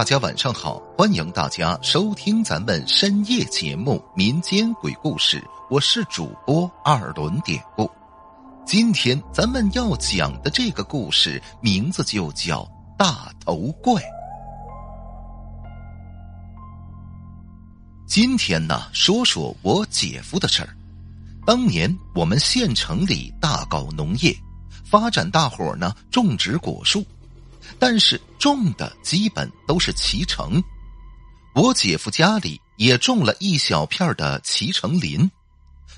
大家晚上好，欢迎大家收听咱们深夜节目《民间鬼故事》，我是主播二轮典故。今天咱们要讲的这个故事名字就叫大头怪。今天呢，说说我姐夫的事儿。当年我们县城里大搞农业，发展大伙呢种植果树。但是种的基本都是脐橙，我姐夫家里也种了一小片的脐橙林。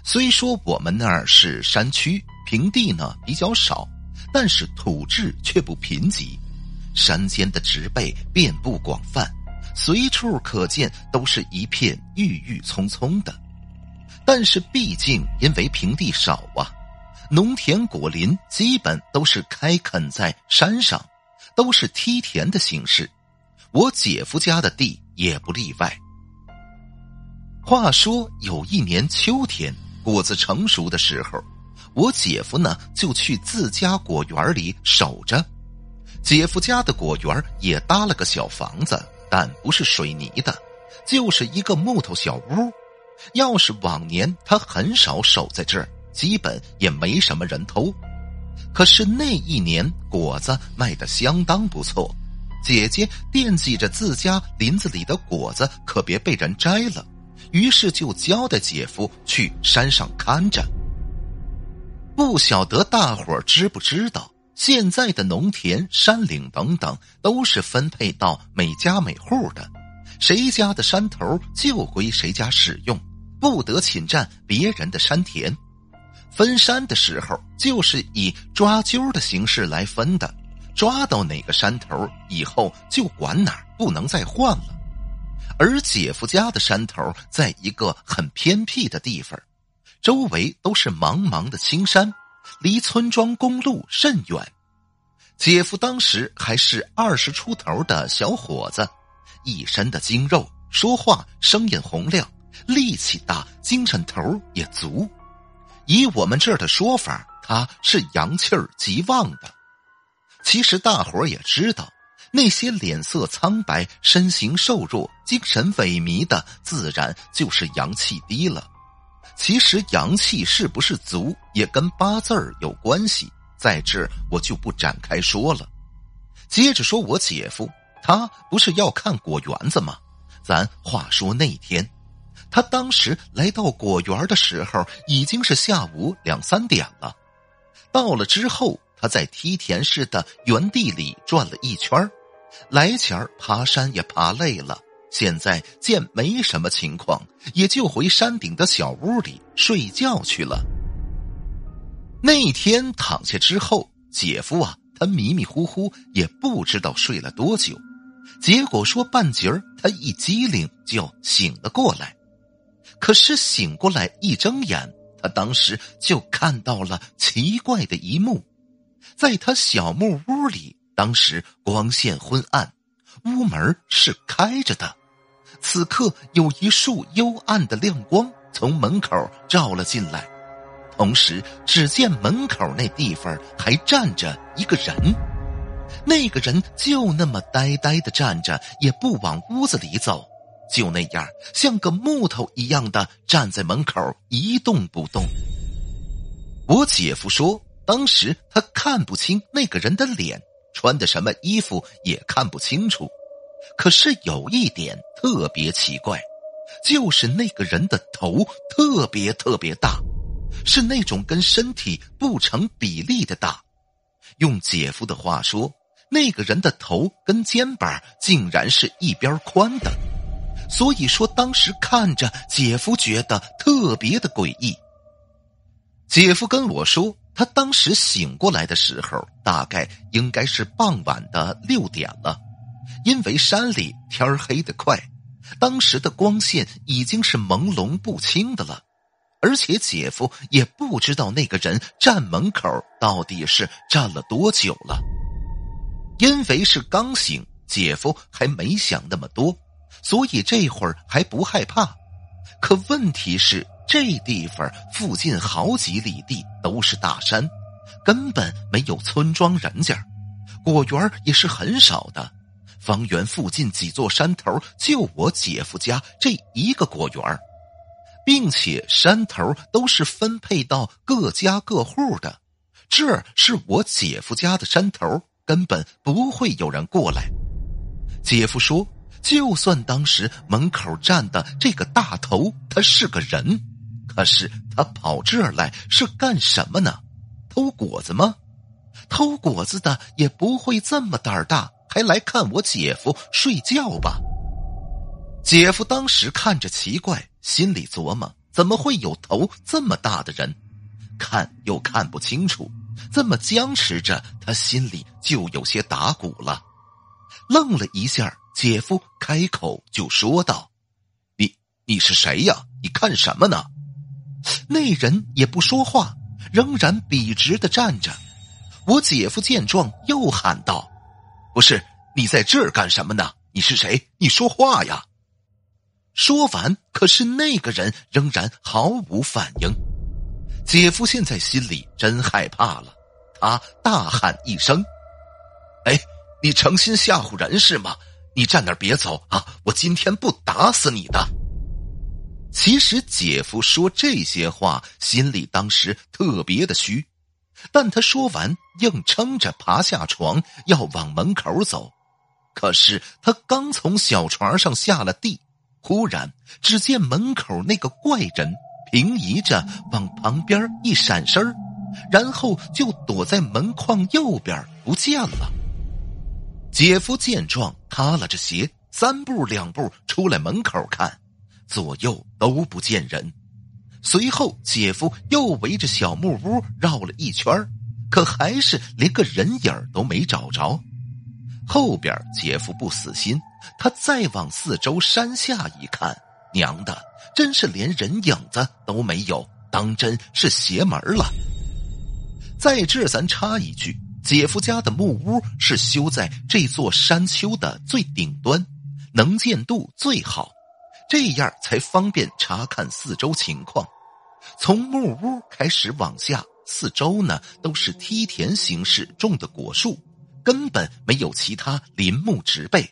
虽说我们那儿是山区，平地呢比较少，但是土质却不贫瘠，山间的植被遍布广泛，随处可见都是一片郁郁葱葱的。但是毕竟因为平地少啊，农田果林基本都是开垦在山上。都是梯田的形式，我姐夫家的地也不例外。话说有一年秋天，果子成熟的时候，我姐夫呢就去自家果园里守着。姐夫家的果园也搭了个小房子，但不是水泥的，就是一个木头小屋。要是往年，他很少守在这儿，基本也没什么人偷。可是那一年果子卖的相当不错，姐姐惦记着自家林子里的果子可别被人摘了，于是就交代姐夫去山上看着。不晓得大伙知不知道，现在的农田、山岭等等都是分配到每家每户的，谁家的山头就归谁家使用，不得侵占别人的山田。分山的时候，就是以抓阄的形式来分的，抓到哪个山头以后就管哪，不能再换了。而姐夫家的山头在一个很偏僻的地方，周围都是茫茫的青山，离村庄公路甚远。姐夫当时还是二十出头的小伙子，一身的精肉，说话声音洪亮，力气大，精神头也足。以我们这儿的说法，他是阳气儿极旺的。其实大伙儿也知道，那些脸色苍白、身形瘦弱、精神萎靡的，自然就是阳气低了。其实阳气是不是足，也跟八字儿有关系，在这我就不展开说了。接着说我姐夫，他不是要看果园子吗？咱话说那天。他当时来到果园的时候，已经是下午两三点了。到了之后，他在梯田似的园地里转了一圈来前爬山也爬累了，现在见没什么情况，也就回山顶的小屋里睡觉去了。那天躺下之后，姐夫啊，他迷迷糊糊，也不知道睡了多久，结果说半截儿，他一激灵就醒了过来。可是醒过来一睁眼，他当时就看到了奇怪的一幕，在他小木屋里，当时光线昏暗，屋门是开着的，此刻有一束幽暗的亮光从门口照了进来，同时只见门口那地方还站着一个人，那个人就那么呆呆的站着，也不往屋子里走。就那样，像个木头一样的站在门口一动不动。我姐夫说，当时他看不清那个人的脸，穿的什么衣服也看不清楚。可是有一点特别奇怪，就是那个人的头特别特别大，是那种跟身体不成比例的大。用姐夫的话说，那个人的头跟肩膀竟然是一边宽的。所以说，当时看着姐夫觉得特别的诡异。姐夫跟我说，他当时醒过来的时候，大概应该是傍晚的六点了，因为山里天黑的快，当时的光线已经是朦胧不清的了，而且姐夫也不知道那个人站门口到底是站了多久了，因为是刚醒，姐夫还没想那么多。所以这会儿还不害怕，可问题是这地方附近好几里地都是大山，根本没有村庄人家，果园也是很少的。方圆附近几座山头就我姐夫家这一个果园并且山头都是分配到各家各户的。这是我姐夫家的山头，根本不会有人过来。姐夫说，就算当时门口站的这个大头他是个人，可是他跑这儿来是干什么呢？偷果子吗？偷果子的也不会这么胆儿大，还来看我姐夫睡觉吧？姐夫当时看着奇怪，心里琢磨：怎么会有头这么大的人？看又看不清楚。这么僵持着，他心里就有些打鼓了。愣了一下，姐夫开口就说道：“你你是谁呀？你看什么呢？”那人也不说话，仍然笔直的站着。我姐夫见状，又喊道：“不是你在这儿干什么呢？你是谁？你说话呀！”说完，可是那个人仍然毫无反应。姐夫现在心里真害怕了，他大喊一声：“哎，你成心吓唬人是吗？你站那别走啊！我今天不打死你的。”其实姐夫说这些话，心里当时特别的虚，但他说完，硬撑着爬下床要往门口走。可是他刚从小床上下了地，忽然只见门口那个怪人。平移着往旁边一闪身然后就躲在门框右边不见了。姐夫见状，塌了着鞋，三步两步出来门口看，左右都不见人。随后，姐夫又围着小木屋绕了一圈可还是连个人影都没找着。后边，姐夫不死心，他再往四周山下一看。娘的，真是连人影子都没有，当真是邪门了。在这，咱插一句，姐夫家的木屋是修在这座山丘的最顶端，能见度最好，这样才方便查看四周情况。从木屋开始往下，四周呢都是梯田形式种的果树，根本没有其他林木植被。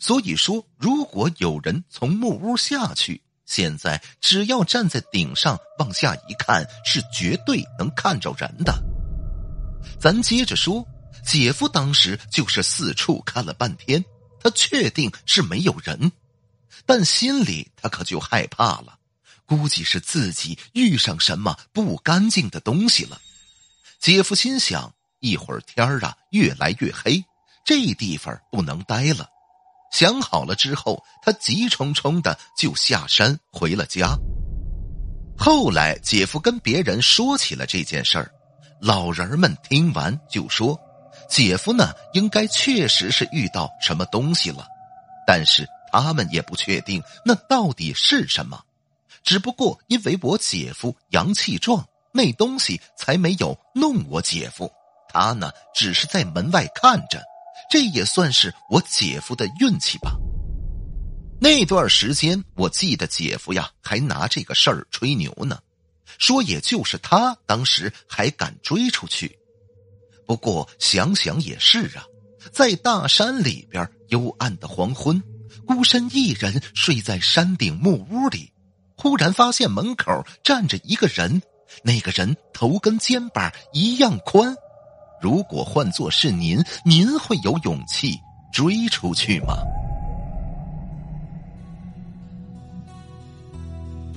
所以说，如果有人从木屋下去，现在只要站在顶上往下一看，是绝对能看着人的。咱接着说，姐夫当时就是四处看了半天，他确定是没有人，但心里他可就害怕了，估计是自己遇上什么不干净的东西了。姐夫心想，一会儿天儿啊越来越黑，这地方不能待了。想好了之后，他急冲冲的就下山回了家。后来，姐夫跟别人说起了这件事儿，老人们听完就说：“姐夫呢，应该确实是遇到什么东西了，但是他们也不确定那到底是什么。只不过因为我姐夫阳气壮，那东西才没有弄我姐夫，他呢，只是在门外看着。”这也算是我姐夫的运气吧。那段时间，我记得姐夫呀还拿这个事儿吹牛呢，说也就是他当时还敢追出去。不过想想也是啊，在大山里边幽暗的黄昏，孤身一人睡在山顶木屋里，忽然发现门口站着一个人，那个人头跟肩膀一样宽。如果换作是您，您会有勇气追出去吗？